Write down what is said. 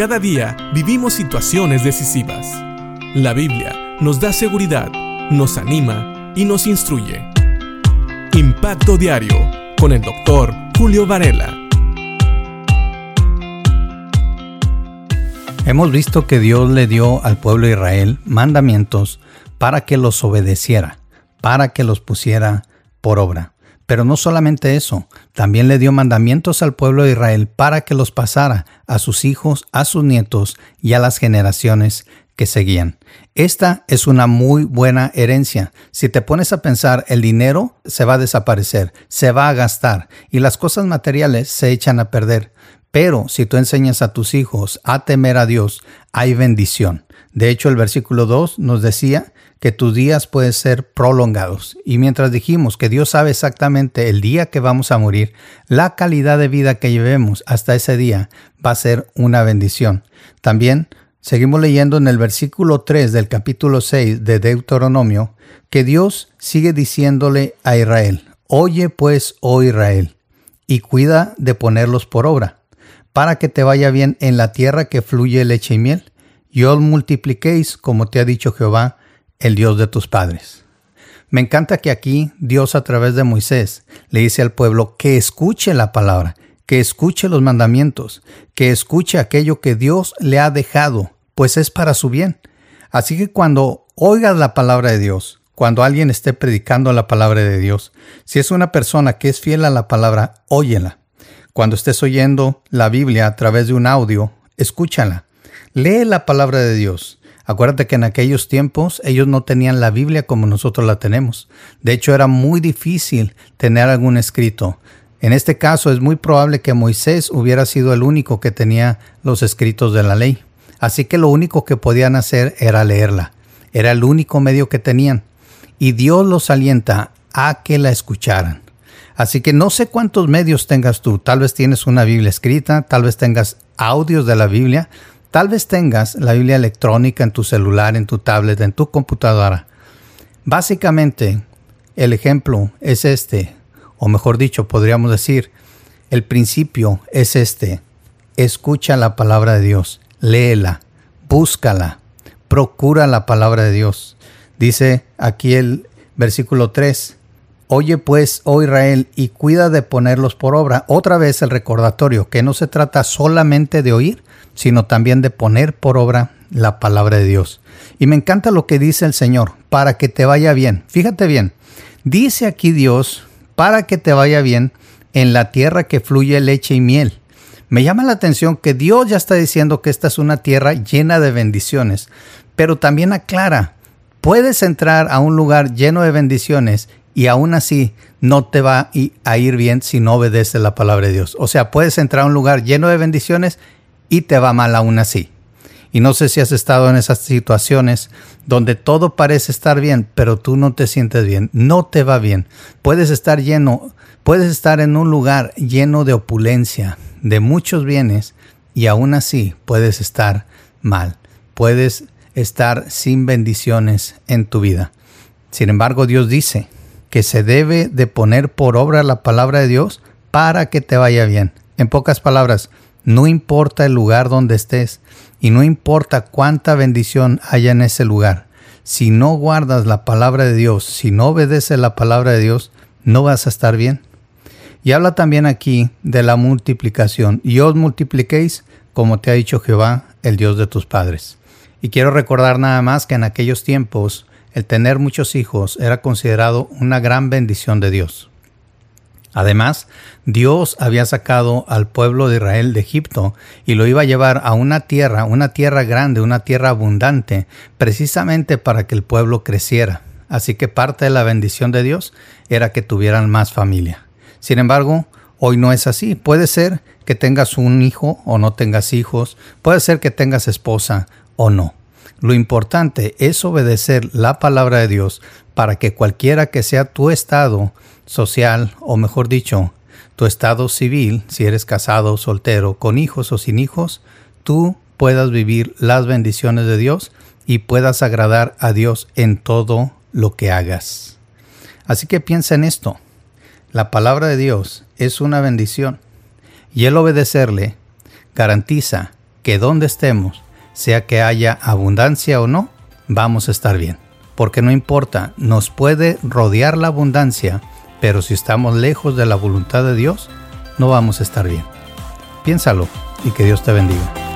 Cada día vivimos situaciones decisivas. La Biblia nos da seguridad, nos anima y nos instruye. Impacto Diario con el doctor Julio Varela. Hemos visto que Dios le dio al pueblo de Israel mandamientos para que los obedeciera, para que los pusiera por obra. Pero no solamente eso, también le dio mandamientos al pueblo de Israel para que los pasara a sus hijos, a sus nietos y a las generaciones que seguían. Esta es una muy buena herencia. Si te pones a pensar, el dinero se va a desaparecer, se va a gastar y las cosas materiales se echan a perder. Pero si tú enseñas a tus hijos a temer a Dios, hay bendición. De hecho, el versículo 2 nos decía que tus días pueden ser prolongados. Y mientras dijimos que Dios sabe exactamente el día que vamos a morir, la calidad de vida que llevemos hasta ese día va a ser una bendición. También seguimos leyendo en el versículo 3 del capítulo 6 de Deuteronomio que Dios sigue diciéndole a Israel, Oye pues, oh Israel, y cuida de ponerlos por obra para que te vaya bien en la tierra que fluye leche y miel, y os multipliquéis como te ha dicho Jehová, el Dios de tus padres. Me encanta que aquí Dios a través de Moisés le dice al pueblo que escuche la palabra, que escuche los mandamientos, que escuche aquello que Dios le ha dejado, pues es para su bien. Así que cuando oigas la palabra de Dios, cuando alguien esté predicando la palabra de Dios, si es una persona que es fiel a la palabra, óyela. Cuando estés oyendo la Biblia a través de un audio, escúchala. Lee la palabra de Dios. Acuérdate que en aquellos tiempos ellos no tenían la Biblia como nosotros la tenemos. De hecho, era muy difícil tener algún escrito. En este caso es muy probable que Moisés hubiera sido el único que tenía los escritos de la ley. Así que lo único que podían hacer era leerla. Era el único medio que tenían. Y Dios los alienta a que la escucharan. Así que no sé cuántos medios tengas tú. Tal vez tienes una Biblia escrita, tal vez tengas audios de la Biblia, tal vez tengas la Biblia electrónica en tu celular, en tu tablet, en tu computadora. Básicamente, el ejemplo es este, o mejor dicho, podríamos decir, el principio es este. Escucha la palabra de Dios, léela, búscala, procura la palabra de Dios. Dice aquí el versículo 3, Oye pues, oh Israel, y cuida de ponerlos por obra. Otra vez el recordatorio, que no se trata solamente de oír, sino también de poner por obra la palabra de Dios. Y me encanta lo que dice el Señor, para que te vaya bien. Fíjate bien, dice aquí Dios, para que te vaya bien en la tierra que fluye leche y miel. Me llama la atención que Dios ya está diciendo que esta es una tierra llena de bendiciones, pero también aclara, puedes entrar a un lugar lleno de bendiciones y aún así no te va a ir bien si no obedeces la palabra de Dios. O sea, puedes entrar a un lugar lleno de bendiciones y te va mal aún así. Y no sé si has estado en esas situaciones donde todo parece estar bien, pero tú no te sientes bien, no te va bien. Puedes estar lleno, puedes estar en un lugar lleno de opulencia, de muchos bienes, y aún así puedes estar mal. Puedes estar sin bendiciones en tu vida. Sin embargo, Dios dice, que se debe de poner por obra la palabra de Dios para que te vaya bien. En pocas palabras, no importa el lugar donde estés y no importa cuánta bendición haya en ese lugar. Si no guardas la palabra de Dios, si no obedeces la palabra de Dios, no vas a estar bien. Y habla también aquí de la multiplicación. Y os multipliquéis como te ha dicho Jehová, el Dios de tus padres. Y quiero recordar nada más que en aquellos tiempos el tener muchos hijos era considerado una gran bendición de Dios. Además, Dios había sacado al pueblo de Israel de Egipto y lo iba a llevar a una tierra, una tierra grande, una tierra abundante, precisamente para que el pueblo creciera. Así que parte de la bendición de Dios era que tuvieran más familia. Sin embargo, hoy no es así. Puede ser que tengas un hijo o no tengas hijos, puede ser que tengas esposa o no. Lo importante es obedecer la palabra de Dios para que cualquiera que sea tu estado social, o mejor dicho, tu estado civil, si eres casado soltero, con hijos o sin hijos, tú puedas vivir las bendiciones de Dios y puedas agradar a Dios en todo lo que hagas. Así que piensa en esto. La palabra de Dios es una bendición y el obedecerle garantiza que donde estemos, sea que haya abundancia o no, vamos a estar bien. Porque no importa, nos puede rodear la abundancia, pero si estamos lejos de la voluntad de Dios, no vamos a estar bien. Piénsalo y que Dios te bendiga.